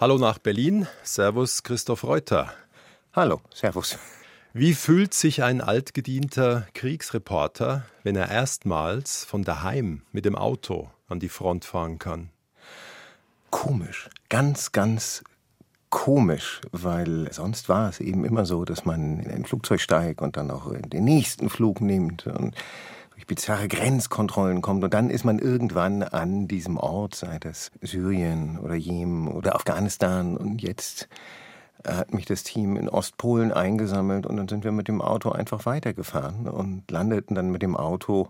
Hallo nach Berlin. Servus, Christoph Reuter. Hallo, Servus. Wie fühlt sich ein altgedienter Kriegsreporter, wenn er erstmals von daheim mit dem Auto an die Front fahren kann? Komisch, ganz, ganz komisch, weil sonst war es eben immer so, dass man in ein Flugzeug steigt und dann auch den nächsten Flug nimmt und durch bizarre Grenzkontrollen kommt und dann ist man irgendwann an diesem Ort, sei das Syrien oder Jemen oder Afghanistan und jetzt hat mich das Team in Ostpolen eingesammelt und dann sind wir mit dem Auto einfach weitergefahren und landeten dann mit dem Auto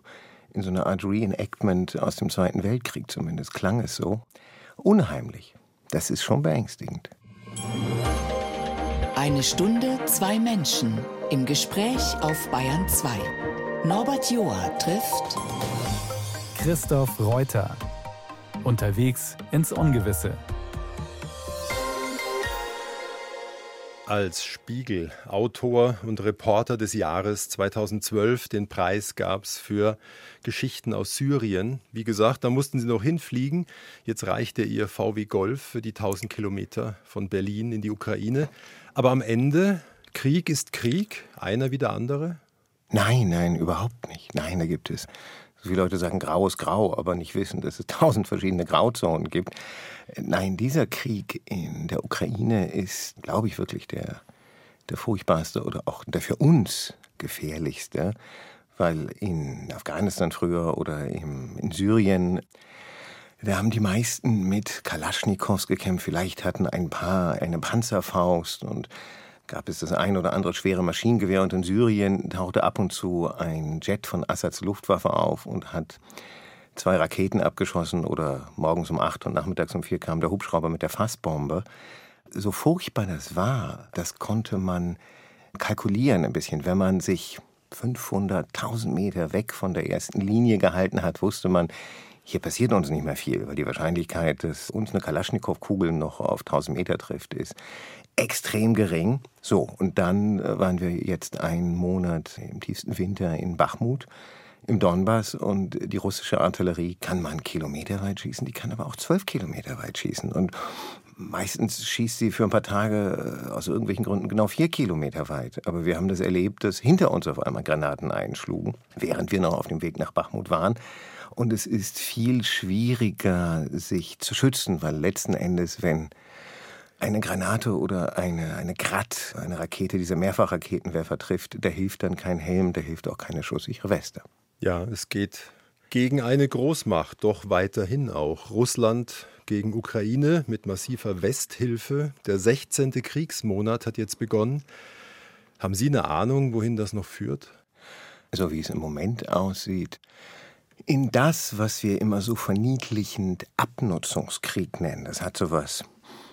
in so einer Art Reenactment aus dem Zweiten Weltkrieg, zumindest klang es so. Unheimlich. Das ist schon beängstigend. Eine Stunde, zwei Menschen im Gespräch auf Bayern 2. Norbert Joa trifft Christoph Reuter. Unterwegs ins Ungewisse. Als Spiegel Autor und Reporter des Jahres 2012 den Preis gab es für Geschichten aus Syrien. Wie gesagt, da mussten sie noch hinfliegen. Jetzt reichte ihr VW Golf für die 1000 Kilometer von Berlin in die Ukraine. Aber am Ende, Krieg ist Krieg, einer wie der andere? Nein, nein, überhaupt nicht. Nein, da gibt es so viele Leute sagen, grau ist grau, aber nicht wissen, dass es tausend verschiedene Grauzonen gibt. Nein, dieser Krieg in der Ukraine ist, glaube ich, wirklich der, der furchtbarste oder auch der für uns gefährlichste, weil in Afghanistan früher oder in Syrien, da haben die meisten mit Kalaschnikows gekämpft. Vielleicht hatten ein paar eine Panzerfaust und gab es das ein oder andere schwere Maschinengewehr und in Syrien tauchte ab und zu ein Jet von Assads Luftwaffe auf und hat zwei Raketen abgeschossen oder morgens um acht und nachmittags um vier kam der Hubschrauber mit der Fassbombe. So furchtbar das war, das konnte man kalkulieren ein bisschen. Wenn man sich 500, 1000 Meter weg von der ersten Linie gehalten hat, wusste man, hier passiert uns nicht mehr viel, weil die Wahrscheinlichkeit, dass uns eine Kalaschnikow-Kugel noch auf 1000 Meter trifft, ist extrem gering. So, und dann äh, waren wir jetzt einen Monat im tiefsten Winter in Bachmut im Donbass und die russische Artillerie kann man Kilometer weit schießen, die kann aber auch zwölf Kilometer weit schießen. Und meistens schießt sie für ein paar Tage äh, aus irgendwelchen Gründen genau vier Kilometer weit. Aber wir haben das erlebt, dass hinter uns auf einmal Granaten einschlugen, während wir noch auf dem Weg nach Bachmut waren. Und es ist viel schwieriger, sich zu schützen, weil letzten Endes, wenn eine Granate oder eine, eine Grad, eine Rakete, dieser Mehrfachraketenwerfer trifft, da hilft dann kein Helm, da hilft auch keine schusssichere Weste. Ja, es geht gegen eine Großmacht, doch weiterhin auch. Russland gegen Ukraine mit massiver Westhilfe. Der 16. Kriegsmonat hat jetzt begonnen. Haben Sie eine Ahnung, wohin das noch führt? So wie es im Moment aussieht, in das, was wir immer so verniedlichend Abnutzungskrieg nennen. Das hat so was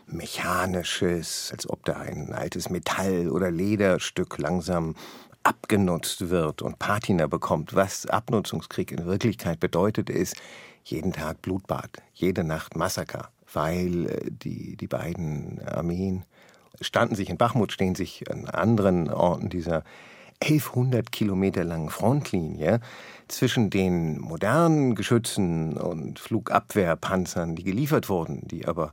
Mechanisches, als ob da ein altes Metall- oder Lederstück langsam abgenutzt wird und Patina bekommt. Was Abnutzungskrieg in Wirklichkeit bedeutet, ist jeden Tag Blutbad, jede Nacht Massaker, weil äh, die, die beiden Armeen standen sich in Bachmut, stehen sich an anderen Orten dieser 1100 Kilometer langen Frontlinie zwischen den modernen Geschützen und Flugabwehrpanzern, die geliefert wurden, die aber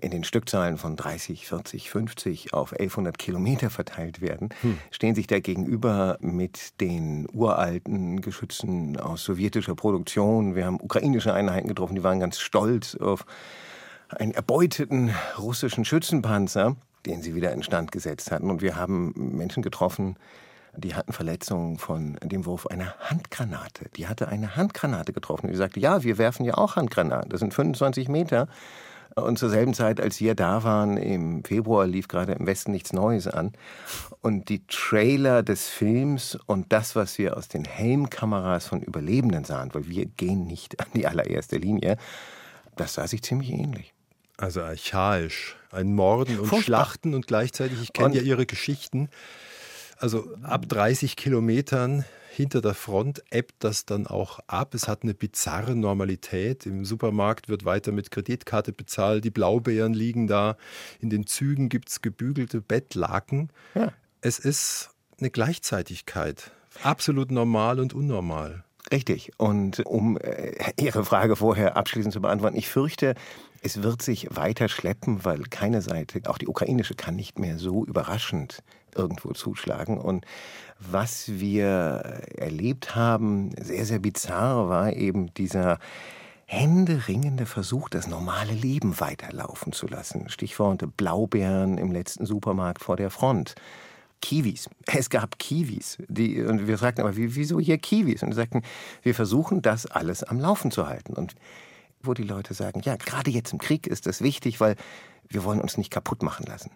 in den Stückzahlen von 30, 40, 50 auf 1100 Kilometer verteilt werden, hm. stehen sich da gegenüber mit den uralten Geschützen aus sowjetischer Produktion. Wir haben ukrainische Einheiten getroffen, die waren ganz stolz auf einen erbeuteten russischen Schützenpanzer, den sie wieder instand gesetzt hatten. Und wir haben Menschen getroffen, die hatten Verletzungen von dem Wurf einer Handgranate. Die hatte eine Handgranate getroffen. Die sagte, ja, wir werfen ja auch Handgranaten. Das sind 25 Meter. Und zur selben Zeit, als wir da waren, im Februar lief gerade im Westen nichts Neues an. Und die Trailer des Films und das, was wir aus den Helmkameras von Überlebenden sahen, weil wir gehen nicht an die allererste Linie, das sah sich ziemlich ähnlich. Also archaisch. Ein Morden und Furchtbar. Schlachten und gleichzeitig, ich kenne ja Ihre Geschichten. Also ab 30 Kilometern hinter der Front ebbt das dann auch ab. Es hat eine bizarre Normalität. Im Supermarkt wird weiter mit Kreditkarte bezahlt. Die Blaubeeren liegen da. In den Zügen gibt es gebügelte Bettlaken. Ja. Es ist eine Gleichzeitigkeit. Absolut normal und unnormal. Richtig. Und um äh, Ihre Frage vorher abschließend zu beantworten, ich fürchte, es wird sich weiter schleppen, weil keine Seite, auch die ukrainische, kann nicht mehr so überraschend irgendwo zuschlagen. Und was wir erlebt haben, sehr, sehr bizarr, war eben dieser händeringende Versuch, das normale Leben weiterlaufen zu lassen. Stichwort Blaubeeren im letzten Supermarkt vor der Front. Kiwis. Es gab Kiwis. Die, und wir fragten aber, wieso hier Kiwis? Und sie sagten, wir versuchen das alles am Laufen zu halten. Und wo die Leute sagen, ja, gerade jetzt im Krieg ist das wichtig, weil wir wollen uns nicht kaputt machen lassen.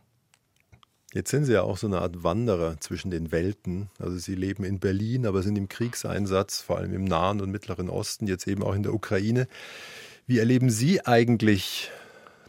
Jetzt sind Sie ja auch so eine Art Wanderer zwischen den Welten. Also Sie leben in Berlin, aber sind im Kriegseinsatz, vor allem im Nahen und Mittleren Osten, jetzt eben auch in der Ukraine. Wie erleben Sie eigentlich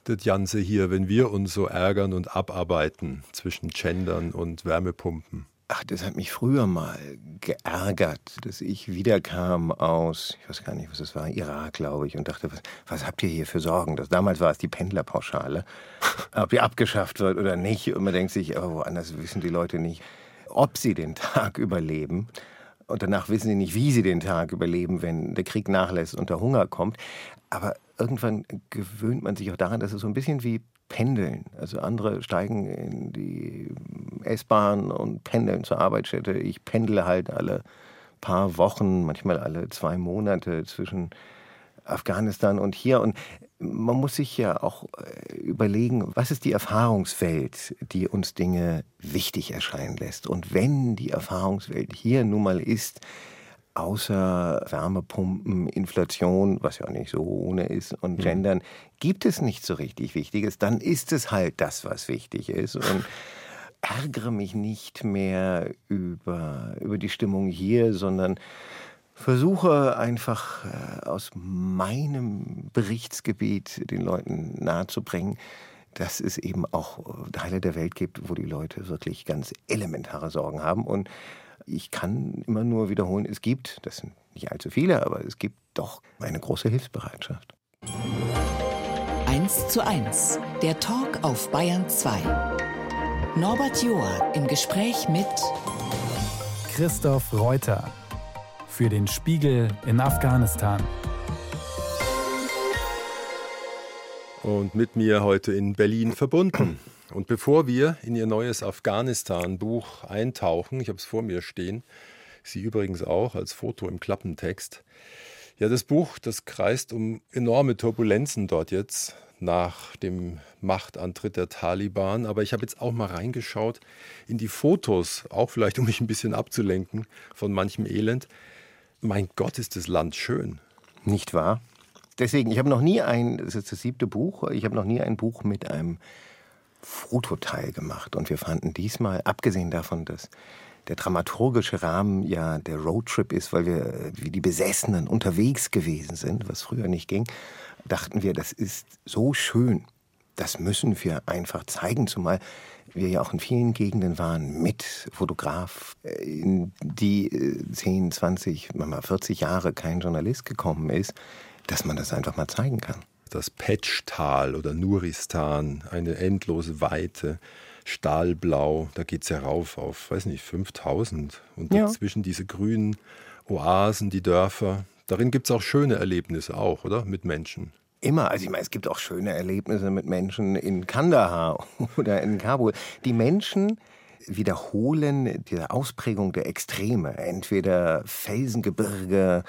das Ganze hier, wenn wir uns so ärgern und abarbeiten zwischen Gendern und Wärmepumpen? Ach, das hat mich früher mal geärgert, dass ich wiederkam aus, ich weiß gar nicht, was es war, Irak, glaube ich, und dachte, was, was habt ihr hier für Sorgen? Das, damals war es die Pendlerpauschale, ob die abgeschafft wird oder nicht. Und man denkt sich, aber woanders wissen die Leute nicht, ob sie den Tag überleben. Und danach wissen sie nicht, wie sie den Tag überleben, wenn der Krieg nachlässt und der Hunger kommt. Aber irgendwann gewöhnt man sich auch daran, dass es so ein bisschen wie Pendeln. Also andere steigen in die S-Bahn und pendeln zur Arbeitsstätte. Ich pendle halt alle paar Wochen, manchmal alle zwei Monate zwischen Afghanistan und hier. Und man muss sich ja auch äh, überlegen, was ist die Erfahrungswelt, die uns Dinge wichtig erscheinen lässt. Und wenn die Erfahrungswelt hier nun mal ist, außer Wärmepumpen, Inflation, was ja nicht so ohne ist, und mhm. Gendern, gibt es nicht so richtig Wichtiges, dann ist es halt das, was wichtig ist. Und ärgere mich nicht mehr über, über die Stimmung hier, sondern versuche einfach äh, aus meinem Berichtsgebiet den Leuten nahezubringen, dass es eben auch Teile der Welt gibt, wo die Leute wirklich ganz elementare Sorgen haben und ich kann immer nur wiederholen, es gibt, das sind nicht allzu viele, aber es gibt doch eine große Hilfsbereitschaft. 1 zu 1, der Talk auf Bayern 2. Norbert Joa im Gespräch mit Christoph Reuter für den Spiegel in Afghanistan. Und mit mir heute in Berlin verbunden und bevor wir in Ihr neues Afghanistan-Buch eintauchen, ich habe es vor mir stehen, Sie übrigens auch als Foto im Klappentext. Ja, das Buch, das kreist um enorme Turbulenzen dort jetzt nach dem Machtantritt der Taliban. Aber ich habe jetzt auch mal reingeschaut in die Fotos, auch vielleicht um mich ein bisschen abzulenken von manchem Elend. Mein Gott, ist das Land schön. Nicht wahr? Deswegen, ich habe noch nie ein, das ist das siebte Buch, ich habe noch nie ein Buch mit einem Fototeil gemacht. Und wir fanden diesmal, abgesehen davon, dass der dramaturgische Rahmen ja der Roadtrip ist, weil wir wie die Besessenen unterwegs gewesen sind, was früher nicht ging, dachten wir, das ist so schön. Das müssen wir einfach zeigen, zumal wir ja auch in vielen Gegenden waren mit Fotograf, äh, in die 10, 20, manchmal 40 Jahre kein Journalist gekommen ist, dass man das einfach mal zeigen kann das Petschtal oder Nuristan, eine endlose Weite, stahlblau, da geht es ja rauf auf, weiß nicht, 5000. Und ja. dazwischen diese grünen Oasen, die Dörfer. Darin gibt es auch schöne Erlebnisse auch, oder? Mit Menschen. Immer. Also ich meine, es gibt auch schöne Erlebnisse mit Menschen in Kandahar oder in Kabul. Die Menschen wiederholen diese Ausprägung der Extreme. Entweder Felsengebirge,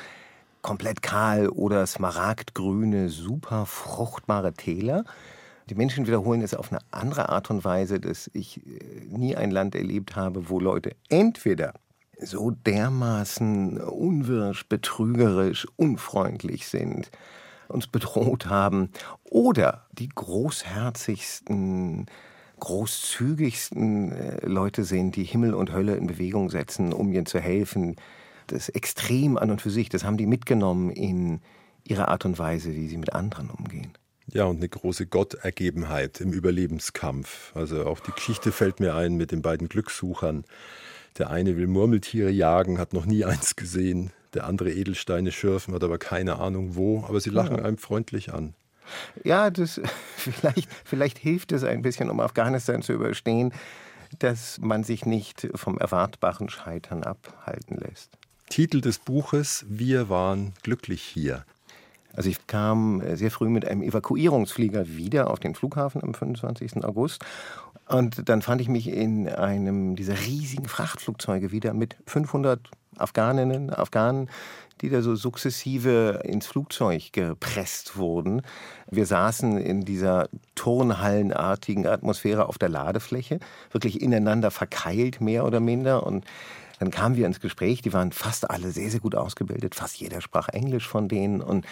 komplett kahl oder smaragdgrüne, super fruchtbare Täler. Die Menschen wiederholen es auf eine andere Art und Weise, dass ich äh, nie ein Land erlebt habe, wo Leute entweder so dermaßen unwirsch, betrügerisch, unfreundlich sind, uns bedroht haben, oder die großherzigsten, großzügigsten äh, Leute sind, die Himmel und Hölle in Bewegung setzen, um ihnen zu helfen, das Extrem an und für sich, das haben die mitgenommen in ihrer Art und Weise, wie sie mit anderen umgehen. Ja, und eine große Gottergebenheit im Überlebenskampf. Also auch die Geschichte fällt mir ein mit den beiden Glückssuchern. Der eine will Murmeltiere jagen, hat noch nie eins gesehen. Der andere Edelsteine schürfen, hat aber keine Ahnung wo. Aber sie lachen ja. einem freundlich an. Ja, das, vielleicht, vielleicht hilft es ein bisschen, um Afghanistan zu überstehen, dass man sich nicht vom erwartbaren Scheitern abhalten lässt. Titel des Buches Wir waren glücklich hier. Also ich kam äh, sehr früh mit einem Evakuierungsflieger wieder auf den Flughafen am 25. August. Und dann fand ich mich in einem dieser riesigen Frachtflugzeuge wieder mit 500 Afghaninnen, Afghanen, die da so sukzessive ins Flugzeug gepresst wurden. Wir saßen in dieser turnhallenartigen Atmosphäre auf der Ladefläche, wirklich ineinander verkeilt, mehr oder minder. Und dann kamen wir ins Gespräch, die waren fast alle sehr, sehr gut ausgebildet, fast jeder sprach Englisch von denen. Und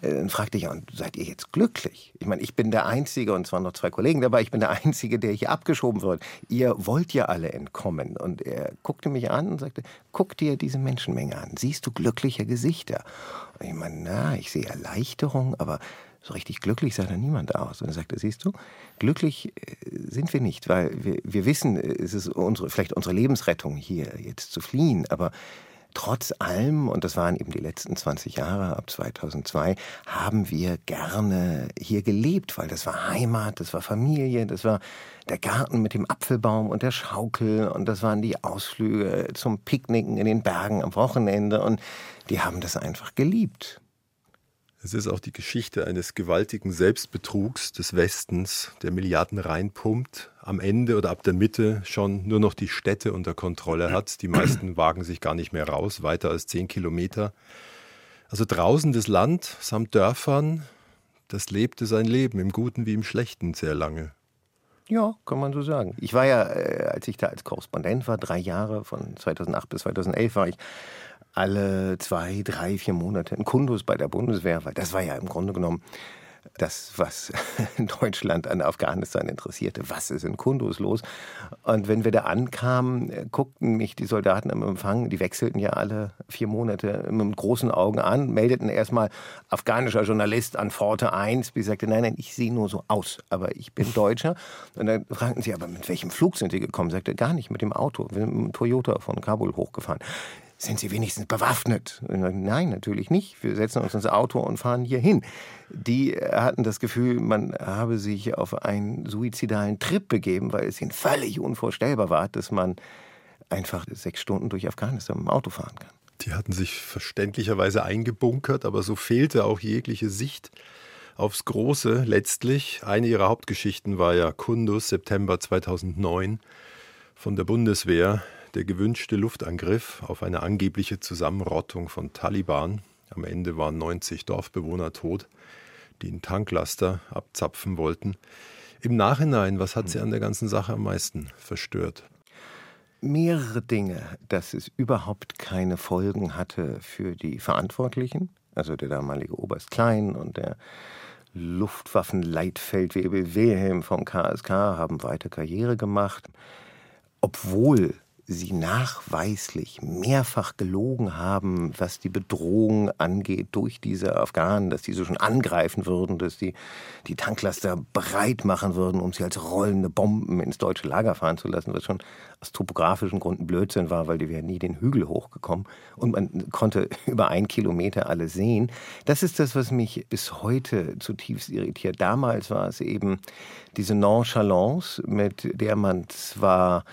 äh, dann fragte ich, und seid ihr jetzt glücklich? Ich meine, ich bin der Einzige, und zwar noch zwei Kollegen dabei, ich bin der Einzige, der hier abgeschoben wird. Ihr wollt ja alle entkommen. Und er guckte mich an und sagte, guck dir diese Menschenmenge an. Siehst du glückliche Gesichter? Und ich meine, na, ich sehe Erleichterung, aber so richtig glücklich sah da niemand aus. Und er sagte, siehst du, glücklich äh, sind wir nicht, weil wir, wir wissen, es ist unsere, vielleicht unsere Lebensrettung hier jetzt zu fliehen, aber trotz allem, und das waren eben die letzten 20 Jahre ab 2002, haben wir gerne hier gelebt, weil das war Heimat, das war Familie, das war der Garten mit dem Apfelbaum und der Schaukel und das waren die Ausflüge zum Picknicken in den Bergen am Wochenende und die haben das einfach geliebt. Es ist auch die Geschichte eines gewaltigen Selbstbetrugs des Westens, der Milliarden reinpumpt, am Ende oder ab der Mitte schon nur noch die Städte unter Kontrolle hat. Die meisten wagen sich gar nicht mehr raus, weiter als zehn Kilometer. Also draußen das Land samt Dörfern, das lebte sein Leben im Guten wie im Schlechten sehr lange. Ja, kann man so sagen. Ich war ja, äh, als ich da als Korrespondent war, drei Jahre, von 2008 bis 2011 war ich alle zwei, drei, vier Monate in Kundus bei der Bundeswehr, weil das war ja im Grunde genommen das, was Deutschland an Afghanistan interessierte. Was ist in Kundus los? Und wenn wir da ankamen, äh, guckten mich die Soldaten im Empfang, die wechselten ja alle vier Monate mit großen Augen an, meldeten erstmal afghanischer Journalist an Pforte 1, wie sagte, nein, nein, ich sehe nur so aus, aber ich bin Deutscher. Und dann fragten sie, aber mit welchem Flug sind Sie gekommen? Sagte, gar nicht, mit dem Auto, mit dem Toyota von Kabul hochgefahren sind Sie wenigstens bewaffnet? Nein, natürlich nicht. Wir setzen uns ins Auto und fahren hier hin. Die hatten das Gefühl, man habe sich auf einen suizidalen Trip begeben, weil es ihnen völlig unvorstellbar war, dass man einfach sechs Stunden durch Afghanistan im Auto fahren kann. Die hatten sich verständlicherweise eingebunkert, aber so fehlte auch jegliche Sicht aufs Große letztlich. Eine ihrer Hauptgeschichten war ja Kundus, September 2009 von der Bundeswehr der gewünschte Luftangriff auf eine angebliche Zusammenrottung von Taliban. Am Ende waren 90 Dorfbewohner tot, die einen Tanklaster abzapfen wollten. Im Nachhinein, was hat Sie an der ganzen Sache am meisten verstört? Mehrere Dinge, dass es überhaupt keine Folgen hatte für die Verantwortlichen, also der damalige Oberst Klein und der Luftwaffenleitfeldwebel Wilhelm vom KSK haben weiter Karriere gemacht, obwohl sie nachweislich mehrfach gelogen haben, was die Bedrohung angeht durch diese Afghanen, dass diese schon angreifen würden, dass die die Tanklaster bereit machen würden, um sie als rollende Bomben ins deutsche Lager fahren zu lassen, was schon aus topografischen Gründen Blödsinn war, weil die wären nie den Hügel hochgekommen und man konnte über einen Kilometer alles sehen. Das ist das, was mich bis heute zutiefst irritiert. Damals war es eben diese Nonchalance, mit der man zwar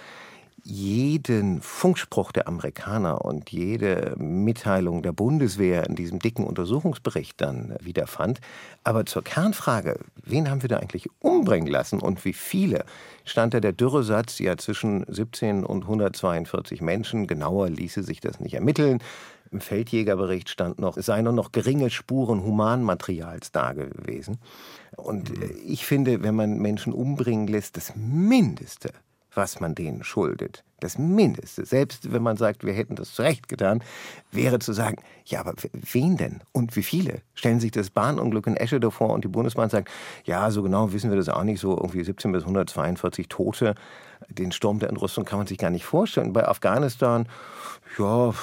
jeden Funkspruch der Amerikaner und jede Mitteilung der Bundeswehr in diesem dicken Untersuchungsbericht dann wiederfand. Aber zur Kernfrage, wen haben wir da eigentlich umbringen lassen und wie viele, stand da der Dürresatz ja zwischen 17 und 142 Menschen. Genauer ließe sich das nicht ermitteln. Im Feldjägerbericht stand noch, es seien nur noch geringe Spuren Humanmaterials da gewesen. Und mhm. ich finde, wenn man Menschen umbringen lässt, das Mindeste, was man denen schuldet. Das Mindeste, selbst wenn man sagt, wir hätten das zurecht getan, wäre zu sagen, ja, aber wen denn und wie viele? Stellen sich das Bahnunglück in Eschede vor und die Bundesbahn sagt, ja, so genau wissen wir das auch nicht, so irgendwie 17 bis 142 Tote. Den Sturm der Entrüstung kann man sich gar nicht vorstellen. Bei Afghanistan, ja,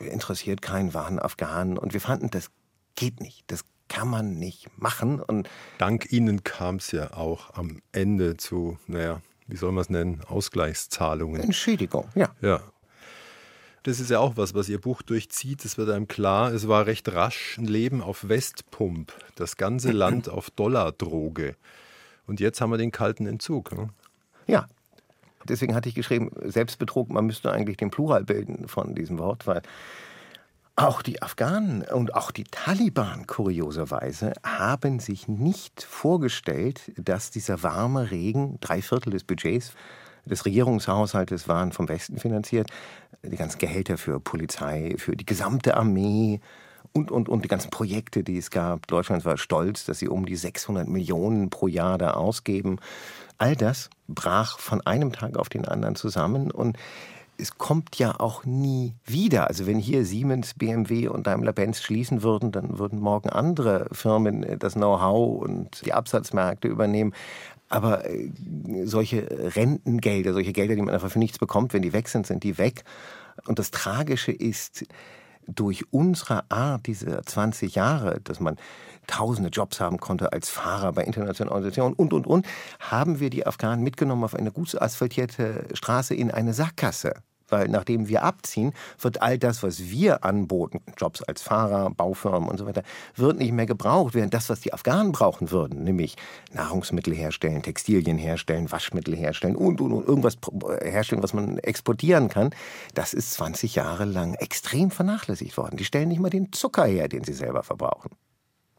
interessiert keinen, waren Afghanen. Und wir fanden, das geht nicht. Das kann man nicht machen. Und Dank Ihnen kam es ja auch am Ende zu, naja, wie soll man es nennen, Ausgleichszahlungen. Entschädigung, ja. Ja. Das ist ja auch was, was Ihr Buch durchzieht. Es wird einem klar, es war recht rasch ein Leben auf Westpump, das ganze Land auf Dollardroge. Und jetzt haben wir den kalten Entzug. Ne? Ja. Deswegen hatte ich geschrieben, Selbstbetrug, man müsste eigentlich den Plural bilden von diesem Wort, weil Auch die Afghanen und auch die Taliban, kurioserweise, haben sich nicht vorgestellt, dass dieser warme Regen, drei Viertel des Budgets des Regierungshaushaltes waren vom Westen finanziert, die ganzen Gehälter für Polizei, für die gesamte Armee, und, und, und die ganzen Projekte, die es gab. Deutschland war stolz, dass sie um die 600 Millionen pro Jahr da ausgeben. All das brach von einem Tag auf den anderen zusammen und es kommt ja auch nie wieder. Also wenn hier Siemens, BMW und Daimler-Benz schließen würden, dann würden morgen andere Firmen das Know-how und die Absatzmärkte übernehmen. Aber äh, solche Rentengelder, solche Gelder, die man einfach für nichts bekommt, wenn die weg sind, sind die weg. Und das Tragische ist, durch unsere Art diese 20 Jahre, dass man tausende Jobs haben konnte als Fahrer bei internationalen Organisationen und, und, und, haben wir die Afghanen mitgenommen auf eine gut asphaltierte Straße in eine Sackgasse. Weil nachdem wir abziehen, wird all das, was wir anboten, Jobs als Fahrer, Baufirmen und so weiter, wird nicht mehr gebraucht, während das, was die Afghanen brauchen würden, nämlich Nahrungsmittel herstellen, Textilien herstellen, Waschmittel herstellen und, und, und irgendwas herstellen, was man exportieren kann, das ist 20 Jahre lang extrem vernachlässigt worden. Die stellen nicht mal den Zucker her, den sie selber verbrauchen.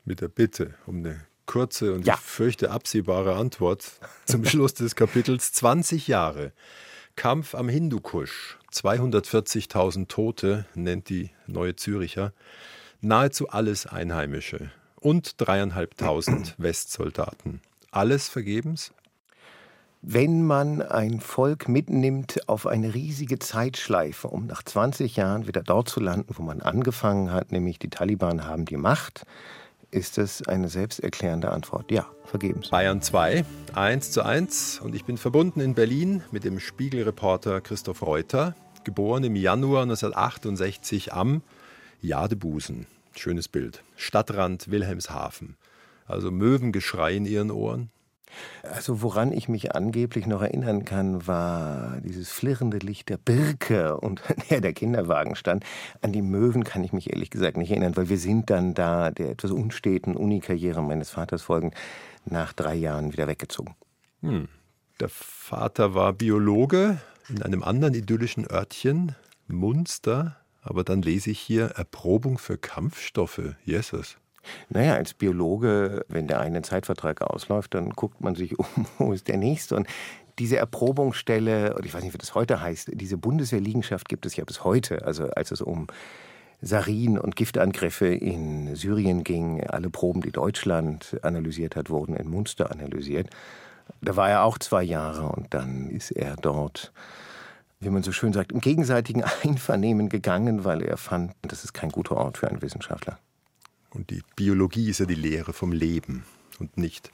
Mit der Bitte um eine kurze und ja. ich fürchte absehbare Antwort zum Schluss des Kapitels 20 Jahre. Kampf am Hindukusch. 240.000 Tote, nennt die Neue Züricher. Nahezu alles Einheimische. Und dreieinhalbtausend Westsoldaten. Alles vergebens? Wenn man ein Volk mitnimmt auf eine riesige Zeitschleife, um nach 20 Jahren wieder dort zu landen, wo man angefangen hat, nämlich die Taliban haben die Macht, ist es eine selbsterklärende Antwort. Ja, vergebens. Bayern 2, 1 zu 1. Und ich bin verbunden in Berlin mit dem Spiegelreporter Christoph Reuter, geboren im Januar 1968 am Jadebusen. Schönes Bild. Stadtrand Wilhelmshaven. Also Möwengeschrei in ihren Ohren. Also woran ich mich angeblich noch erinnern kann, war dieses flirrende Licht der Birke und ja, der Kinderwagen stand. An die Möwen kann ich mich ehrlich gesagt nicht erinnern, weil wir sind dann da der etwas unsteten Unikarriere meines Vaters folgend nach drei Jahren wieder weggezogen. Hm. Der Vater war Biologe in einem anderen idyllischen Örtchen, Munster. Aber dann lese ich hier Erprobung für Kampfstoffe. Jesus. Naja, als Biologe, wenn der eine Zeitvertrag ausläuft, dann guckt man sich um, wo ist der nächste. Und diese Erprobungsstelle, und ich weiß nicht, wie das heute heißt, diese Bundeswehrliegenschaft gibt es ja bis heute. Also als es um Sarin und Giftangriffe in Syrien ging, alle Proben, die Deutschland analysiert hat, wurden in Munster analysiert. Da war er auch zwei Jahre und dann ist er dort, wie man so schön sagt, im gegenseitigen Einvernehmen gegangen, weil er fand, das ist kein guter Ort für einen Wissenschaftler. Und die Biologie ist ja die Lehre vom Leben und nicht,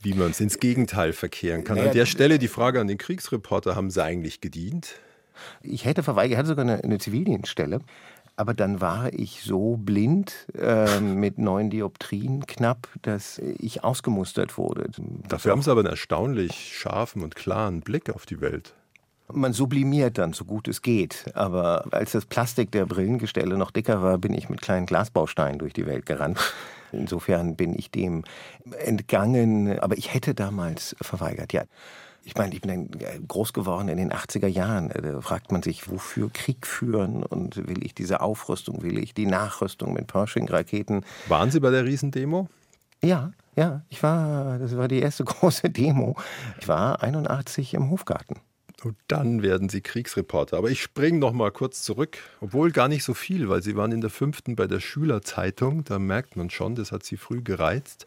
wie man es ins Gegenteil verkehren kann. An der Stelle die Frage an den Kriegsreporter, haben Sie eigentlich gedient? Ich hätte verweigert, ich hatte sogar eine, eine Zivildienststelle. Aber dann war ich so blind äh, mit neun Dioptrien knapp, dass ich ausgemustert wurde. Dafür haben Sie aber einen erstaunlich scharfen und klaren Blick auf die Welt. Man sublimiert dann, so gut es geht. Aber als das Plastik der Brillengestelle noch dicker war, bin ich mit kleinen Glasbausteinen durch die Welt gerannt. Insofern bin ich dem entgangen. Aber ich hätte damals verweigert, ja. Ich meine, ich bin dann groß geworden in den 80er Jahren. Da fragt man sich, wofür Krieg führen und will ich diese Aufrüstung, will ich die Nachrüstung mit Pershing-Raketen. Waren Sie bei der Riesendemo? Ja, ja, ich war, das war die erste große Demo. Ich war 81 im Hofgarten. Und dann werden Sie Kriegsreporter. Aber ich springe noch mal kurz zurück, obwohl gar nicht so viel, weil Sie waren in der fünften bei der Schülerzeitung. Da merkt man schon, das hat Sie früh gereizt.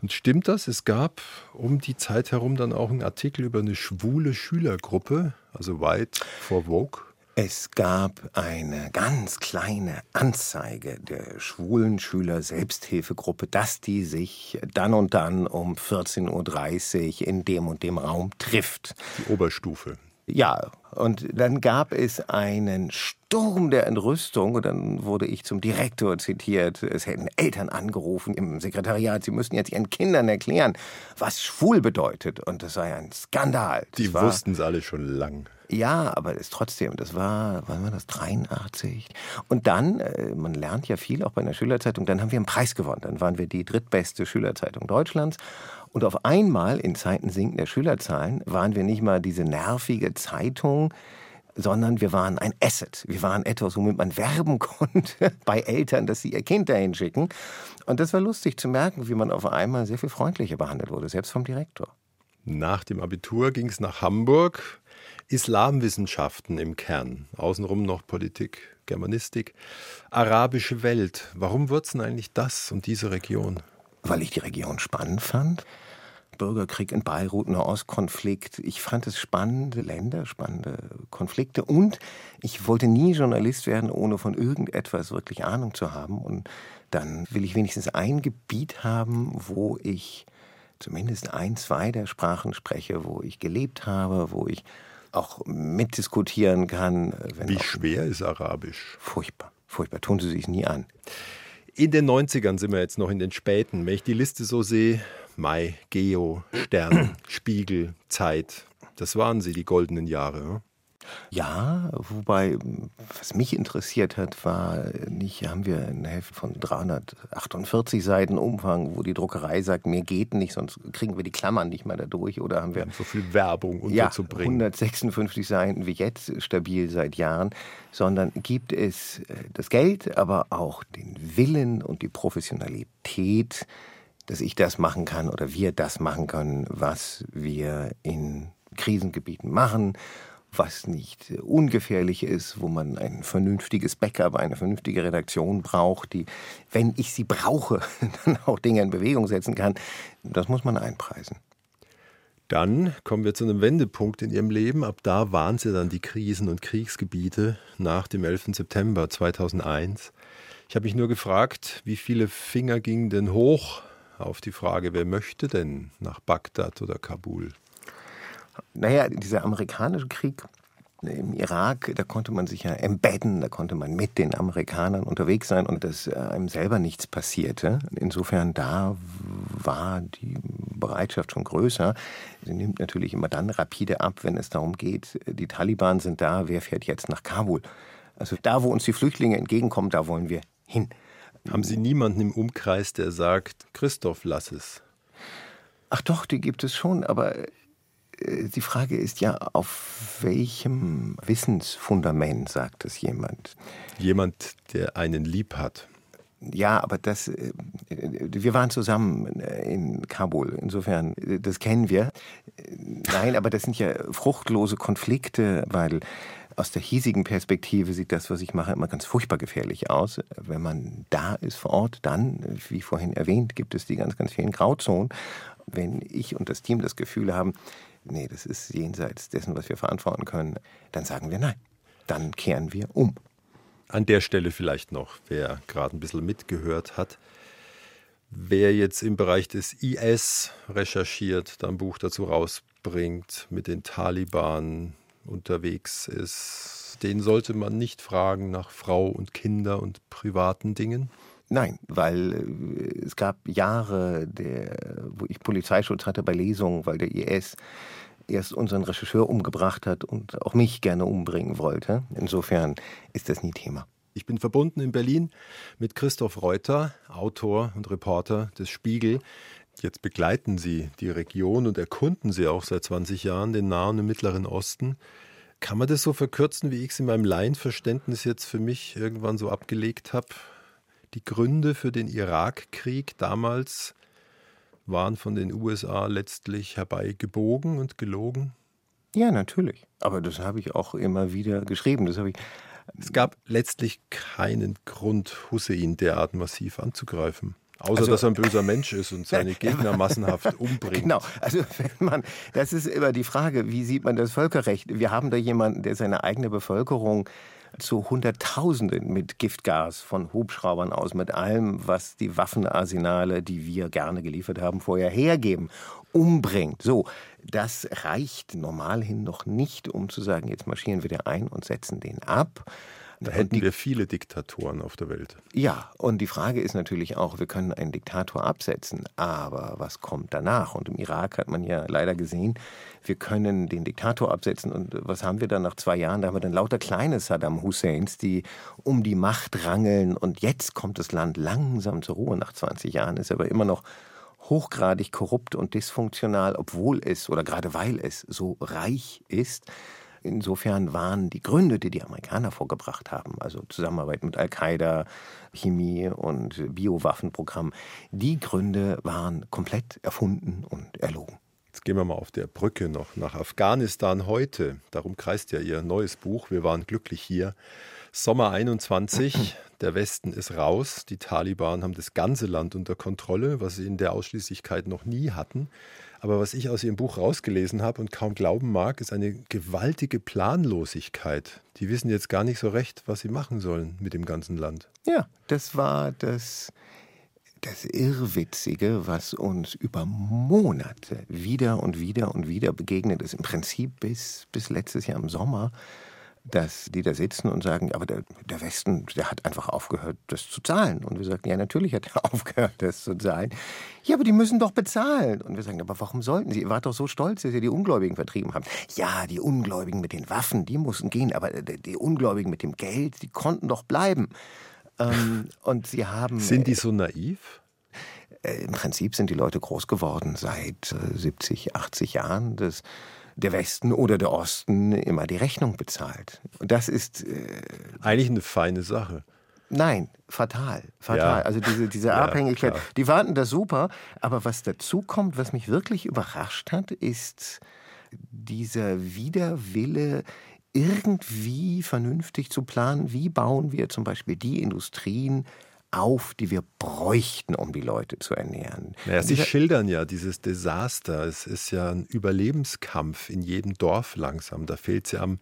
Und stimmt das? Es gab um die Zeit herum dann auch einen Artikel über eine schwule Schülergruppe, also White for Vogue. Es gab eine ganz kleine Anzeige der schwulen Schüler Selbsthilfegruppe, dass die sich dann und dann um 14.30 Uhr in dem und dem Raum trifft. Die Oberstufe. Ja, und dann gab es einen Sturm der Entrüstung und dann wurde ich zum Direktor zitiert. Es hätten Eltern angerufen im Sekretariat, sie müssten jetzt ihren Kindern erklären, was schwul bedeutet. Und das sei ein Skandal. Das Die wussten es alle schon lang. Ja, aber es trotzdem, das war, wann war das, 83? Und dann, äh, man lernt ja viel auch bei einer Schülerzeitung, dann haben wir einen Preis gewonnen. Dann waren wir die drittbeste Schülerzeitung Deutschlands. Und auf einmal, in Zeiten sinkender Schülerzahlen, waren wir nicht mal diese nervige Zeitung, sondern wir waren ein Asset. Wir waren etwas, womit man werben konnte bei Eltern, dass sie ihr Kind dahin schicken. Und das war lustig zu merken, wie man auf einmal sehr viel freundlicher behandelt wurde, selbst vom Direktor. Nach dem Abitur ging es nach Hamburg. Islamwissenschaften im Kern, außenrum noch Politik, Germanistik, arabische Welt. Warum würzen eigentlich das und diese Region? Weil ich die Region spannend fand. Bürgerkrieg in Beirut, Nahostkonflikt. Ich fand es spannende Länder, spannende Konflikte und ich wollte nie Journalist werden, ohne von irgendetwas wirklich Ahnung zu haben. Und dann will ich wenigstens ein Gebiet haben, wo ich zumindest ein, zwei der Sprachen spreche, wo ich gelebt habe, wo ich auch mitdiskutieren kann. Wie schwer ist Arabisch? Furchtbar, furchtbar. Tun Sie sich nie an. In den 90ern sind wir jetzt noch in den späten. Wenn ich die Liste so sehe, Mai, Geo, Stern, Spiegel, Zeit. Das waren sie, die goldenen Jahre. Ja, wobei, was mich interessiert hat, war nicht, haben wir ein Heft von 348 Seiten Umfang, wo die Druckerei sagt, mir geht nicht, sonst kriegen wir die Klammern nicht mehr dadurch. Oder haben wir, so viel Werbung unterzubringen. Ja, 156 Seiten wie jetzt, stabil seit Jahren, sondern gibt es äh, das Geld, aber auch den Willen und die Professionalität, dass ich das machen kann oder wir das machen können, was wir in Krisengebieten machen, was nicht ungefährlich ist, wo man ein vernünftiges Backup, eine vernünftige Redaktion braucht, die, wenn ich sie brauche, dann auch Dinge in Bewegung setzen kann. Das muss man einpreisen. Dann kommen wir zu einem Wendepunkt in Ihrem Leben. Ab da waren Sie dann die Krisen- und Kriegsgebiete nach dem 11. September 2001. Ich habe mich nur gefragt, wie viele Finger gingen denn hoch auf die Frage, wer möchte denn nach Bagdad oder Kabul? Naja, dieser amerikanische Krieg im Irak, da konnte man sich ja embedden, da konnte man mit den Amerikanern unterwegs sein und dass einem selber nichts passierte. Insofern da war die Bereitschaft schon größer. Sie nimmt natürlich immer dann rapide ab, wenn es darum geht, die Taliban sind da, wer fährt jetzt nach Kabul? Also da, wo uns die Flüchtlinge entgegenkommen, da wollen wir hin. Haben Sie niemanden im Umkreis, der sagt, Christoph, lass es? Ach doch, die gibt es schon, aber äh, die Frage ist ja, auf welchem Wissensfundament sagt das jemand? Jemand, der einen lieb hat. Ja, aber das, äh, wir waren zusammen in Kabul, insofern, das kennen wir. Nein, aber das sind ja fruchtlose Konflikte, weil aus der hiesigen Perspektive sieht das, was ich mache, immer ganz furchtbar gefährlich aus. Wenn man da ist vor Ort, dann, wie vorhin erwähnt, gibt es die ganz, ganz vielen Grauzonen. Wenn ich und das Team das Gefühl haben, nee, das ist jenseits dessen, was wir verantworten können, dann sagen wir nein. Dann kehren wir um. An der Stelle vielleicht noch, wer gerade ein bisschen mitgehört hat. Wer jetzt im Bereich des IS recherchiert, dann Buch dazu rausbringt, mit den Taliban, unterwegs ist, den sollte man nicht fragen nach Frau und Kinder und privaten Dingen? Nein, weil äh, es gab Jahre, der, wo ich Polizeischutz hatte bei Lesungen, weil der IS erst unseren Rechercheur umgebracht hat und auch mich gerne umbringen wollte. Insofern ist das nie Thema. Ich bin verbunden in Berlin mit Christoph Reuter, Autor und Reporter des Spiegel. Jetzt begleiten Sie die Region und erkunden Sie auch seit 20 Jahren den Nahen und Mittleren Osten. Kann man das so verkürzen, wie ich es in meinem Laienverständnis jetzt für mich irgendwann so abgelegt habe? Die Gründe für den Irakkrieg damals waren von den USA letztlich herbeigebogen und gelogen? Ja, natürlich. Aber das habe ich auch immer wieder geschrieben. Das habe ich es gab letztlich keinen Grund, Hussein derart massiv anzugreifen. Außer Also- dass er ein böser Mensch ist und seine Gegner massenhaft umbringt. Genau, also wenn man, das ist immer die Frage, wie sieht man das Völkerrecht? Wir haben da jemanden, der seine eigene Bevölkerung zu Hunderttausenden mit Giftgas von Hubschraubern aus, mit allem, was die Waffenarsenale, die wir gerne geliefert haben, vorher hergeben, umbringt. So, das reicht normal hin noch nicht, um zu sagen, jetzt marschieren wir da ein und setzen den ab. Da hätten wir viele Diktatoren auf der Welt. Ja, und die Frage ist natürlich auch, wir können einen Diktator absetzen, aber was kommt danach? Und im Irak hat man ja leider gesehen, wir können den Diktator absetzen und was haben wir dann nach zwei Jahren? Da haben wir dann lauter kleine Saddam Husseins, die um die Macht rangeln und jetzt kommt das Land langsam zur Ruhe nach 20 Jahren, ist aber immer noch hochgradig korrupt und dysfunktional, obwohl es oder gerade weil es so reich ist. Insofern waren die Gründe, die die Amerikaner vorgebracht haben, also Zusammenarbeit mit Al-Qaida, Chemie und Biowaffenprogramm, die Gründe waren komplett erfunden und erlogen. Jetzt gehen wir mal auf der Brücke noch nach Afghanistan heute. Darum kreist ja Ihr neues Buch. Wir waren glücklich hier. Sommer 21, der Westen ist raus. Die Taliban haben das ganze Land unter Kontrolle, was sie in der Ausschließlichkeit noch nie hatten. Aber was ich aus Ihrem Buch rausgelesen habe und kaum glauben mag, ist eine gewaltige Planlosigkeit. Die wissen jetzt gar nicht so recht, was sie machen sollen mit dem ganzen Land. Ja, das war das, das Irrwitzige, was uns über Monate wieder und wieder und wieder begegnet ist. Im Prinzip bis, bis letztes Jahr im Sommer dass die da sitzen und sagen, aber der, der, Westen, der hat einfach aufgehört, das zu zahlen. Und wir sagen, ja, natürlich hat er aufgehört, das zu zahlen. Ja, aber die müssen doch bezahlen. Und wir sagen, aber warum sollten sie? Ihr wart doch so stolz, dass ihr die Ungläubigen vertrieben habt. Ja, die Ungläubigen mit den Waffen, die mussten gehen, aber die Ungläubigen mit dem Geld, die konnten doch bleiben. Ähm, und sie haben. Sind die so naiv? Äh, Im Prinzip sind die Leute groß geworden seit äh, 70, 80 Jahren. Das der Westen oder der Osten immer die Rechnung bezahlt. Und das ist äh, eigentlich eine feine Sache. Nein, fatal, fatal. Ja. Also diese, diese ja, Abhängigkeit, klar. die warten das super. Aber was dazu kommt, was mich wirklich überrascht hat, ist dieser Widerwille, irgendwie vernünftig zu planen, wie bauen wir zum Beispiel die Industrien auf, die wir bräuchten, um die Leute zu ernähren. Naja, Sie schildern ja dieses Desaster. Es ist ja ein Überlebenskampf in jedem Dorf langsam. Da fehlt es ja am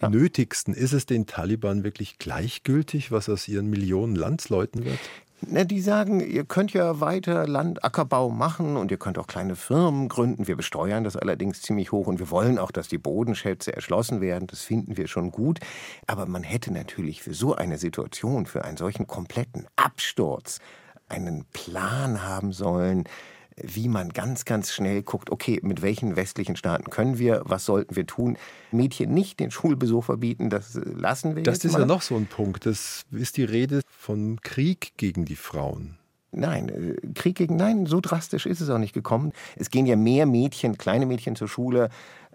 ja. nötigsten. Ist es den Taliban wirklich gleichgültig, was aus ihren Millionen Landsleuten wird? Na, die sagen, ihr könnt ja weiter Landackerbau machen und ihr könnt auch kleine Firmen gründen. Wir besteuern das allerdings ziemlich hoch und wir wollen auch, dass die Bodenschätze erschlossen werden. Das finden wir schon gut. Aber man hätte natürlich für so eine Situation, für einen solchen kompletten Absturz einen Plan haben sollen, wie man ganz, ganz schnell guckt, okay, mit welchen westlichen Staaten können wir, was sollten wir tun? Mädchen nicht den Schulbesuch verbieten, das lassen wir das jetzt ist mal. ja noch so ein Punkt. Das ist die Rede von Krieg gegen die Frauen. Nein, äh, Krieg gegen, nein, so drastisch ist es auch nicht gekommen. Es gehen ja mehr Mädchen, kleine Mädchen zur Schule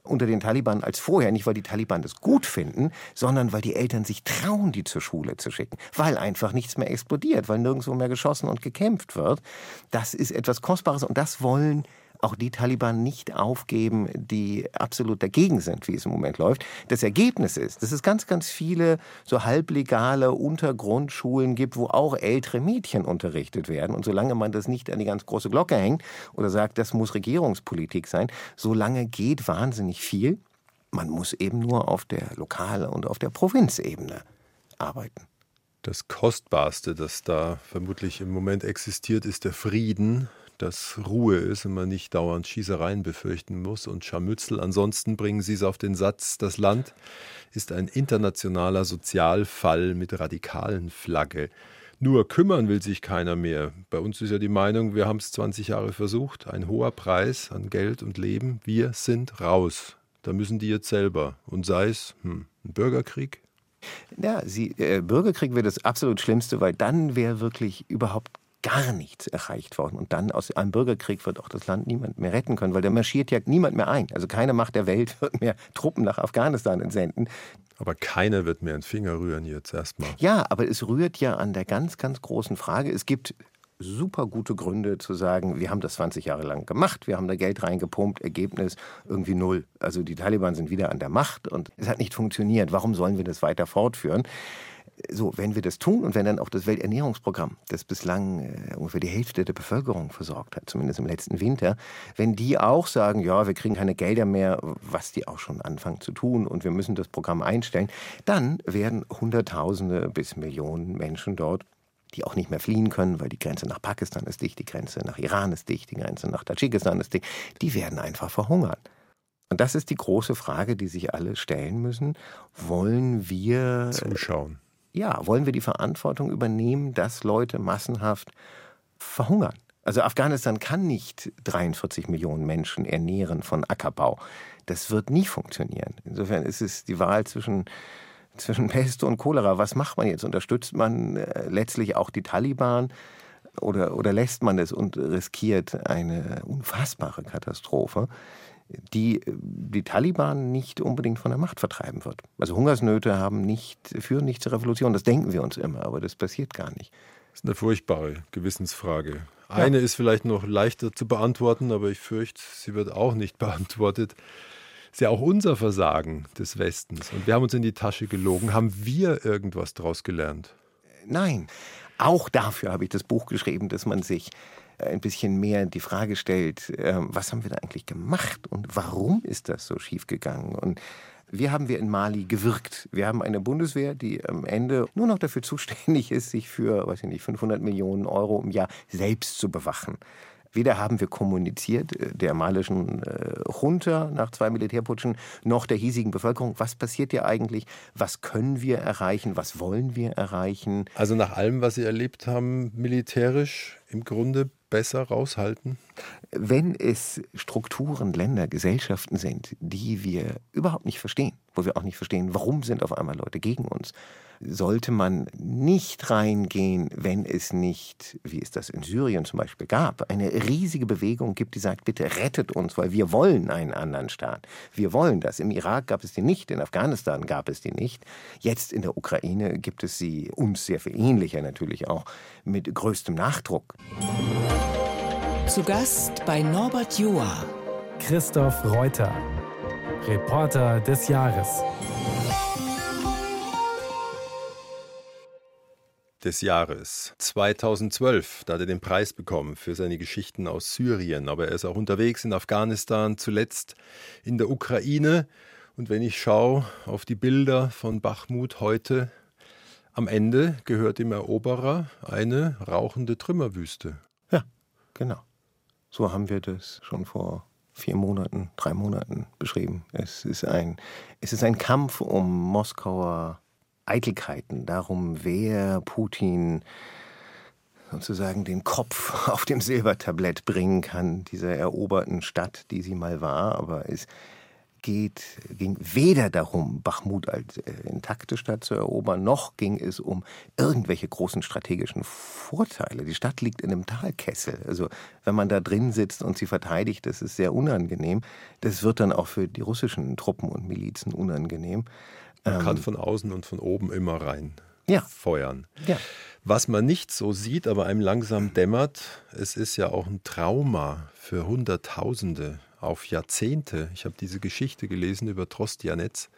unter den Taliban als vorher. Nicht, weil die Taliban das gut finden, sondern weil die Eltern sich trauen, die zur Schule zu schicken. Weil einfach nichts mehr explodiert, weil nirgendwo mehr geschossen und gekämpft wird. Das ist etwas Kostbares und das wollen auch die Taliban nicht aufgeben, die absolut dagegen sind, wie es im Moment läuft. Das Ergebnis ist, dass es ganz, ganz viele so halblegale Untergrundschulen gibt, wo auch ältere Mädchen unterrichtet werden. Und solange man das nicht an die ganz große Glocke hängt oder sagt, das muss Regierungspolitik sein, solange geht wahnsinnig viel. Man muss eben nur auf der Lokal- und auf der Provinzebene arbeiten. Das Kostbarste, das da vermutlich im Moment existiert, ist der Frieden dass Ruhe ist und man nicht dauernd Schießereien befürchten muss und Scharmützel. Ansonsten bringen Sie es auf den Satz, das Land ist ein internationaler Sozialfall mit radikalen Flagge. Nur kümmern will sich keiner mehr. Bei uns ist ja die Meinung, wir haben es 20 Jahre versucht, ein hoher Preis an Geld und Leben, wir sind raus. Da müssen die jetzt selber. Und sei es hm, ein Bürgerkrieg, ja, sie, äh, Bürgerkrieg wäre das absolut Schlimmste, weil dann wäre wirklich überhaupt gar nichts erreicht worden. Und dann aus einem Bürgerkrieg wird auch das Land niemand mehr retten können, weil da marschiert ja niemand mehr ein. Also keine Macht der Welt wird mehr Truppen nach Afghanistan entsenden. Aber keiner wird mehr einen Finger rühren jetzt erstmal. Ja, aber es rührt ja an der ganz, ganz großen Frage. Es gibt super gute Gründe zu sagen, wir haben das 20 Jahre lang gemacht, wir haben da Geld reingepumpt, Ergebnis irgendwie null. Also die Taliban sind wieder an der Macht und es hat nicht funktioniert. Warum sollen wir das weiter fortführen? So, wenn wir das tun und wenn dann auch das Welternährungsprogramm, das bislang äh, ungefähr die Hälfte der Bevölkerung versorgt hat, zumindest im letzten Winter, wenn die auch sagen, ja, wir kriegen keine Gelder mehr, was die auch schon anfangen zu tun und wir müssen das Programm einstellen, dann werden Hunderttausende bis Millionen Menschen dort die auch nicht mehr fliehen können, weil die Grenze nach Pakistan ist dicht, die Grenze nach Iran ist dicht, die Grenze nach Tadschikistan ist dicht, die werden einfach verhungern. Und das ist die große Frage, die sich alle stellen müssen. Wollen wir zuschauen? Ja, wollen wir die Verantwortung übernehmen, dass Leute massenhaft verhungern? Also Afghanistan kann nicht 43 Millionen Menschen ernähren von Ackerbau. Das wird nie funktionieren. Insofern ist es die Wahl zwischen zwischen Pest und Cholera. Was macht man jetzt? Unterstützt man äh, letztlich auch die Taliban oder, oder lässt man es und riskiert eine unfassbare Katastrophe? Die die Taliban nicht unbedingt von der Macht vertreiben wird. Also Hungersnöte haben nicht, führen nicht zur Revolution, das denken wir uns immer, aber das passiert gar nicht. Das ist eine furchtbare Gewissensfrage. Eine ja. ist vielleicht noch leichter zu beantworten, aber ich fürchte, sie wird auch nicht beantwortet. Ist ja auch unser Versagen des Westens. Und wir haben uns in die Tasche gelogen. Haben wir irgendwas daraus gelernt? Nein. Auch dafür habe ich das Buch geschrieben, dass man sich ein bisschen mehr die Frage stellt, ähm, was haben wir da eigentlich gemacht und warum ist das so schiefgegangen? Und wie haben wir in Mali gewirkt? Wir haben eine Bundeswehr, die am Ende nur noch dafür zuständig ist, sich für, weiß ich nicht, 500 Millionen Euro im Jahr selbst zu bewachen. Weder haben wir kommuniziert äh, der malischen äh, Junta nach zwei Militärputschen noch der hiesigen Bevölkerung. Was passiert hier eigentlich? Was können wir erreichen? Was wollen wir erreichen? Also nach allem, was Sie erlebt haben, militärisch im Grunde besser raushalten? Wenn es Strukturen, Länder, Gesellschaften sind, die wir überhaupt nicht verstehen, wo wir auch nicht verstehen, warum sind auf einmal Leute gegen uns, sollte man nicht reingehen, wenn es nicht, wie es das in Syrien zum Beispiel gab, eine riesige Bewegung gibt, die sagt, bitte rettet uns, weil wir wollen einen anderen Staat. Wir wollen das. Im Irak gab es die nicht, in Afghanistan gab es die nicht. Jetzt in der Ukraine gibt es sie uns sehr viel ähnlicher natürlich auch mit größtem Nachdruck. Zu Gast bei Norbert Joa. Christoph Reuter, Reporter des Jahres. Des Jahres 2012. Da hat er den Preis bekommen für seine Geschichten aus Syrien. Aber er ist auch unterwegs in Afghanistan, zuletzt in der Ukraine. Und wenn ich schaue auf die Bilder von Bachmut heute, am Ende gehört dem Eroberer eine rauchende Trümmerwüste. Ja, genau. So haben wir das schon vor vier Monaten, drei Monaten beschrieben. Es ist ein, es ist ein Kampf um Moskauer Eitelkeiten darum, wer Putin sozusagen den Kopf auf dem Silbertablett bringen kann, dieser eroberten Stadt, die sie mal war. Aber es geht, ging weder darum, Bachmut als äh, intakte Stadt zu erobern, noch ging es um irgendwelche großen strategischen Vorteile. Die Stadt liegt in einem Talkessel. Also wenn man da drin sitzt und sie verteidigt, das ist sehr unangenehm. Das wird dann auch für die russischen Truppen und Milizen unangenehm. Man ähm, kann von außen und von oben immer rein ja. feuern. Ja. Was man nicht so sieht, aber einem langsam dämmert, es ist ja auch ein Trauma für Hunderttausende auf Jahrzehnte. Ich habe diese Geschichte gelesen über Trostianetz.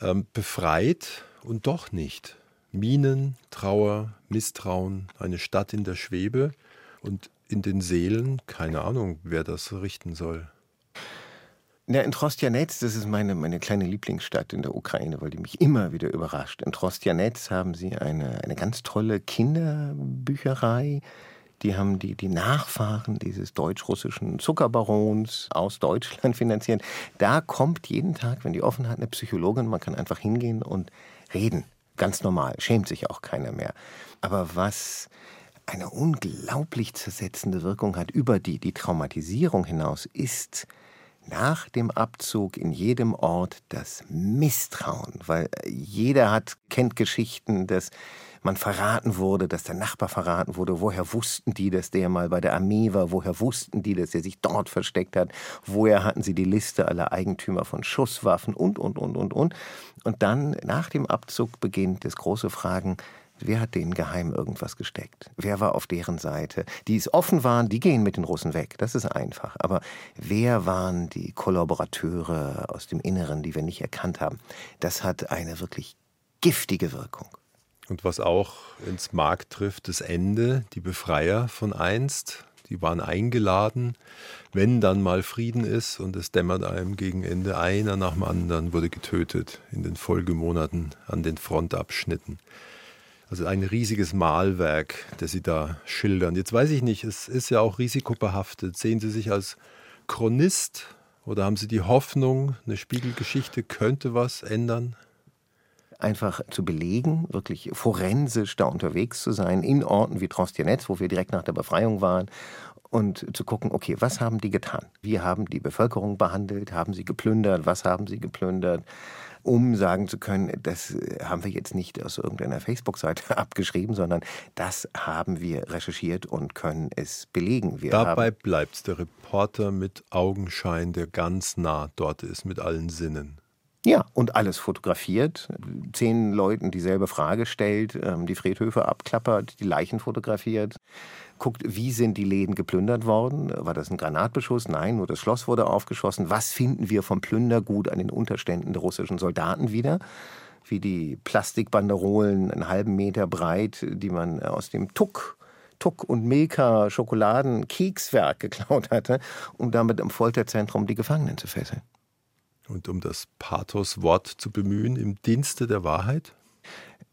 Ähm, befreit und doch nicht. Minen, Trauer, Misstrauen, eine Stadt in der Schwebe und in den Seelen, keine Ahnung, wer das richten soll. Ja, in Trostjanetz, das ist meine, meine kleine Lieblingsstadt in der Ukraine, weil die mich immer wieder überrascht. In Trostjanetz haben sie eine, eine ganz tolle Kinderbücherei. Die haben die, die Nachfahren dieses deutsch-russischen Zuckerbarons aus Deutschland finanziert. Da kommt jeden Tag, wenn die offen hat, eine Psychologin. Man kann einfach hingehen und reden. Ganz normal. Schämt sich auch keiner mehr. Aber was eine unglaublich zersetzende Wirkung hat über die, die Traumatisierung hinaus, ist nach dem Abzug in jedem Ort das Misstrauen, weil jeder hat, kennt Geschichten, dass man verraten wurde, dass der Nachbar verraten wurde. Woher wussten die, dass der mal bei der Armee war? Woher wussten die, dass er sich dort versteckt hat? Woher hatten sie die Liste aller Eigentümer von Schusswaffen und, und, und, und, und? Und dann nach dem Abzug beginnt das große Fragen, Wer hat denen geheim irgendwas gesteckt? Wer war auf deren Seite? Die es offen waren, die gehen mit den Russen weg. Das ist einfach. Aber wer waren die Kollaborateure aus dem Inneren, die wir nicht erkannt haben? Das hat eine wirklich giftige Wirkung. Und was auch ins Mark trifft, das Ende, die Befreier von einst, die waren eingeladen, wenn dann mal Frieden ist und es dämmert einem gegen Ende, einer nach dem anderen wurde getötet in den Folgemonaten an den Frontabschnitten. Also ein riesiges Malwerk, das Sie da schildern. Jetzt weiß ich nicht, es ist ja auch risikobehaftet. Sehen Sie sich als Chronist oder haben Sie die Hoffnung, eine Spiegelgeschichte könnte was ändern? Einfach zu belegen, wirklich forensisch da unterwegs zu sein, in Orten wie Trostianetz, wo wir direkt nach der Befreiung waren, und zu gucken, okay, was haben die getan? Wie haben die Bevölkerung behandelt? Haben sie geplündert? Was haben sie geplündert? Um sagen zu können, das äh, haben wir jetzt nicht aus irgendeiner Facebook-Seite abgeschrieben, sondern das haben wir recherchiert und können es belegen. Wir Dabei bleibt der Reporter mit Augenschein, der ganz nah dort ist, mit allen Sinnen. Ja, und alles fotografiert, zehn Leuten dieselbe Frage stellt, ähm, die Friedhöfe abklappert, die Leichen fotografiert, guckt, wie sind die Läden geplündert worden? War das ein Granatbeschuss? Nein, nur das Schloss wurde aufgeschossen. Was finden wir vom Plündergut an den Unterständen der russischen Soldaten wieder? Wie die Plastikbanderolen, einen halben Meter breit, die man aus dem Tuck Tuck und Milka Schokoladen-Kekswerk geklaut hatte, um damit im Folterzentrum die Gefangenen zu fesseln. Und um das Pathos-Wort zu bemühen, im Dienste der Wahrheit?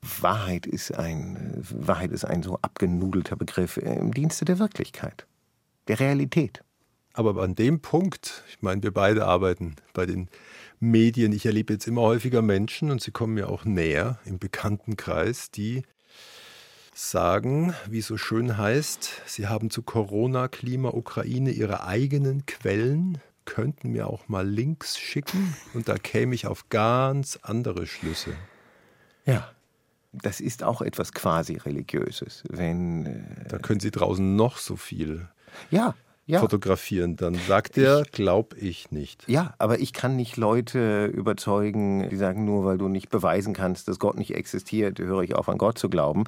Wahrheit ist ein, Wahrheit ist ein so abgenudelter Begriff im Dienste der Wirklichkeit, der Realität. Aber an dem Punkt, ich meine, wir beide arbeiten bei den Medien. Ich erlebe jetzt immer häufiger Menschen und sie kommen mir auch näher im Bekanntenkreis, die sagen, wie es so schön heißt, sie haben zu Corona, Klima, Ukraine ihre eigenen Quellen könnten mir auch mal Links schicken und da käme ich auf ganz andere Schlüsse. Ja, das ist auch etwas quasi religiöses, wenn äh da können Sie draußen noch so viel. Ja, ja. fotografieren, dann sagt er, glaub ich nicht. Ja, aber ich kann nicht Leute überzeugen, die sagen, nur weil du nicht beweisen kannst, dass Gott nicht existiert, höre ich auf an Gott zu glauben.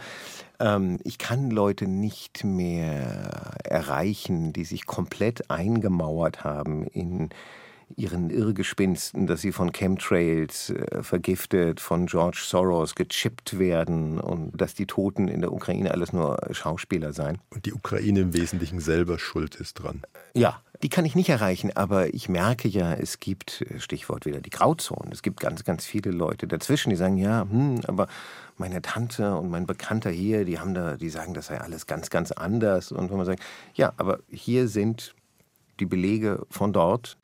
Ähm, ich kann Leute nicht mehr erreichen, die sich komplett eingemauert haben in ihren Irrgespinsten, dass sie von Chemtrails äh, vergiftet, von George Soros gechippt werden und dass die Toten in der Ukraine alles nur Schauspieler seien. Und die Ukraine im Wesentlichen selber schuld ist dran. Ja, die kann ich nicht erreichen, aber ich merke ja, es gibt, Stichwort wieder die Grauzonen, es gibt ganz, ganz viele Leute dazwischen, die sagen, ja, hm, aber meine Tante und mein Bekannter hier, die haben da, die sagen, das sei alles ganz, ganz anders. Und wenn man sagt, ja, aber hier sind die Belege von dort,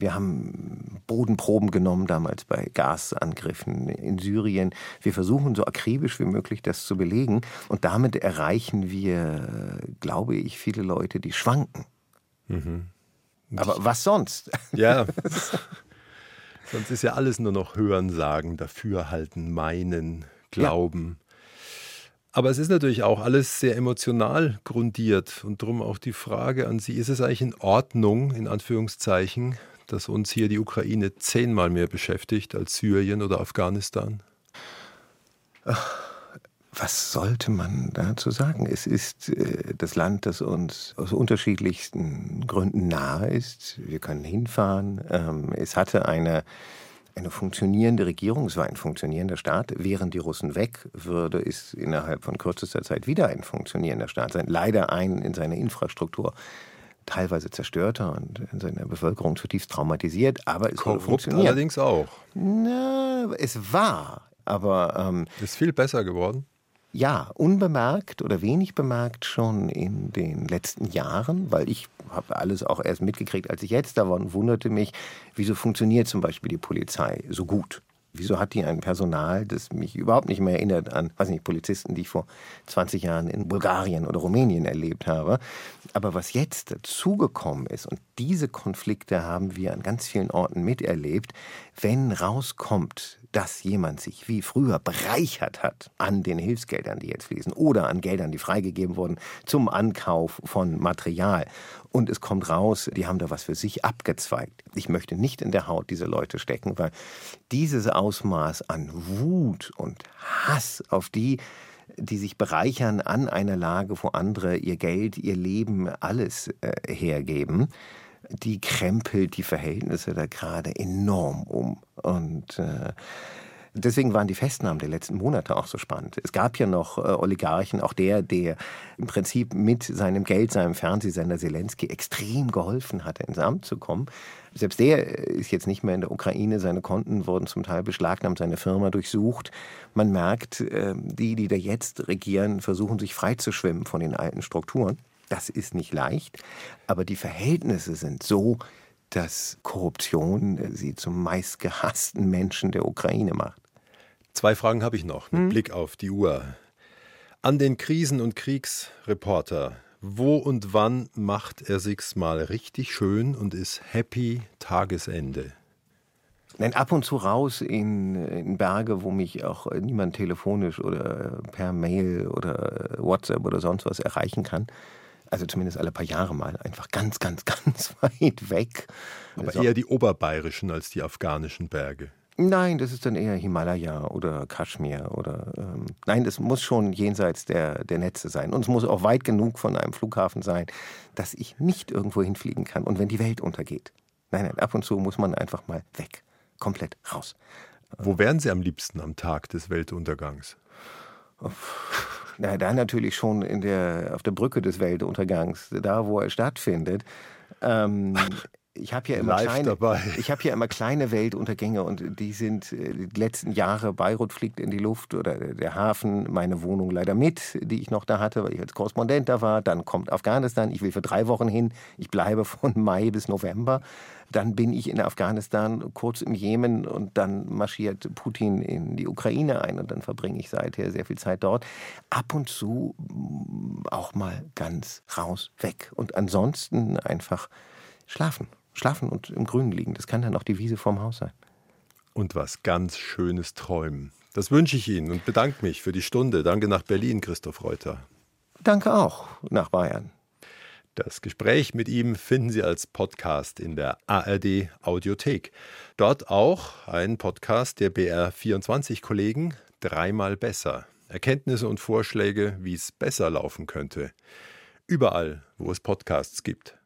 wir haben Bodenproben genommen damals bei Gasangriffen in Syrien. Wir versuchen so akribisch wie möglich das zu belegen. Und damit erreichen wir, glaube ich, viele Leute, die schwanken. Mhm. Aber was sonst? Ja. sonst ist ja alles nur noch Hörensagen, Dafürhalten, Meinen, Glauben. Ja. Aber es ist natürlich auch alles sehr emotional grundiert und darum auch die Frage an Sie, ist es eigentlich in Ordnung, in Anführungszeichen, dass uns hier die Ukraine zehnmal mehr beschäftigt als Syrien oder Afghanistan? Was sollte man dazu sagen? Es ist äh, das Land, das uns aus unterschiedlichsten Gründen nahe ist. Wir können hinfahren. Ähm, es hatte eine, eine funktionierende Regierung, es war ein funktionierender Staat. Wären die Russen weg, würde es innerhalb von kürzester Zeit wieder ein funktionierender Staat sein. Leider ein in seiner Infrastruktur teilweise zerstörter und in seiner Bevölkerung zutiefst traumatisiert, aber es Korrupt allerdings auch. Na, es war, aber... Ähm, ist viel besser geworden? Ja, unbemerkt oder wenig bemerkt schon in den letzten Jahren, weil ich habe alles auch erst mitgekriegt, als ich jetzt da war und wunderte mich, wieso funktioniert zum Beispiel die Polizei so gut. Wieso hat die ein Personal, das mich überhaupt nicht mehr erinnert an, weiß nicht, Polizisten, die ich vor 20 Jahren in Bulgarien oder Rumänien erlebt habe. Aber was jetzt dazugekommen ist, und diese Konflikte haben wir an ganz vielen Orten miterlebt, wenn rauskommt, dass jemand sich wie früher bereichert hat an den Hilfsgeldern, die jetzt fließen, oder an Geldern, die freigegeben wurden zum Ankauf von Material. Und es kommt raus, die haben da was für sich abgezweigt. Ich möchte nicht in der Haut dieser Leute stecken, weil dieses Ausmaß an Wut und Hass auf die, die sich bereichern an einer Lage, wo andere ihr Geld, ihr Leben, alles äh, hergeben, die krempelt die Verhältnisse da gerade enorm um. Und äh, Deswegen waren die Festnahmen der letzten Monate auch so spannend. Es gab ja noch äh, Oligarchen, auch der, der im Prinzip mit seinem Geld, seinem Fernsehsender Zelensky extrem geholfen hatte, ins Amt zu kommen. Selbst der ist jetzt nicht mehr in der Ukraine. Seine Konten wurden zum Teil beschlagnahmt, seine Firma durchsucht. Man merkt, äh, die, die da jetzt regieren, versuchen sich freizuschwimmen von den alten Strukturen. Das ist nicht leicht, aber die Verhältnisse sind so, dass Korruption äh, sie zum meistgehassten Menschen der Ukraine macht. Zwei Fragen habe ich noch mit hm? Blick auf die Uhr. An den Krisen- und Kriegsreporter Wo und wann macht er sich's mal richtig schön und ist happy Tagesende? Nein, ab und zu raus in, in, Berge, wo mich auch niemand telefonisch oder per Mail oder WhatsApp oder sonst was erreichen kann. Also zumindest alle paar Jahre mal. Einfach ganz, ganz, ganz weit weg. Aber eher die oberbayerischen als die afghanischen Berge. Nein, das ist dann eher Himalaya oder Kaschmir oder ähm, nein, das muss schon jenseits der, der Netze sein. Und es muss auch weit genug von einem Flughafen sein, dass ich nicht irgendwo hinfliegen kann und wenn die Welt untergeht. Nein, nein, ab und zu muss man einfach mal weg. Komplett raus. Wo wären Sie am liebsten am Tag des Weltuntergangs? Na, da natürlich schon in der, auf der Brücke des Weltuntergangs, da wo er stattfindet. Ähm, ich habe ja immer Live kleine, dabei. ich habe ja immer kleine Weltuntergänge und die sind äh, die letzten Jahre. Beirut fliegt in die Luft oder der Hafen, meine Wohnung leider mit, die ich noch da hatte, weil ich als Korrespondent da war. Dann kommt Afghanistan. Ich will für drei Wochen hin. Ich bleibe von Mai bis November. Dann bin ich in Afghanistan, kurz im Jemen und dann marschiert Putin in die Ukraine ein und dann verbringe ich seither sehr viel Zeit dort. Ab und zu mm, auch mal ganz raus, weg und ansonsten einfach schlafen schlafen und im Grünen liegen. Das kann dann auch die Wiese vorm Haus sein. Und was ganz Schönes träumen. Das wünsche ich Ihnen und bedanke mich für die Stunde. Danke nach Berlin, Christoph Reuter. Danke auch nach Bayern. Das Gespräch mit ihm finden Sie als Podcast in der ARD Audiothek. Dort auch ein Podcast der BR24-Kollegen Dreimal besser. Erkenntnisse und Vorschläge, wie es besser laufen könnte. Überall, wo es Podcasts gibt.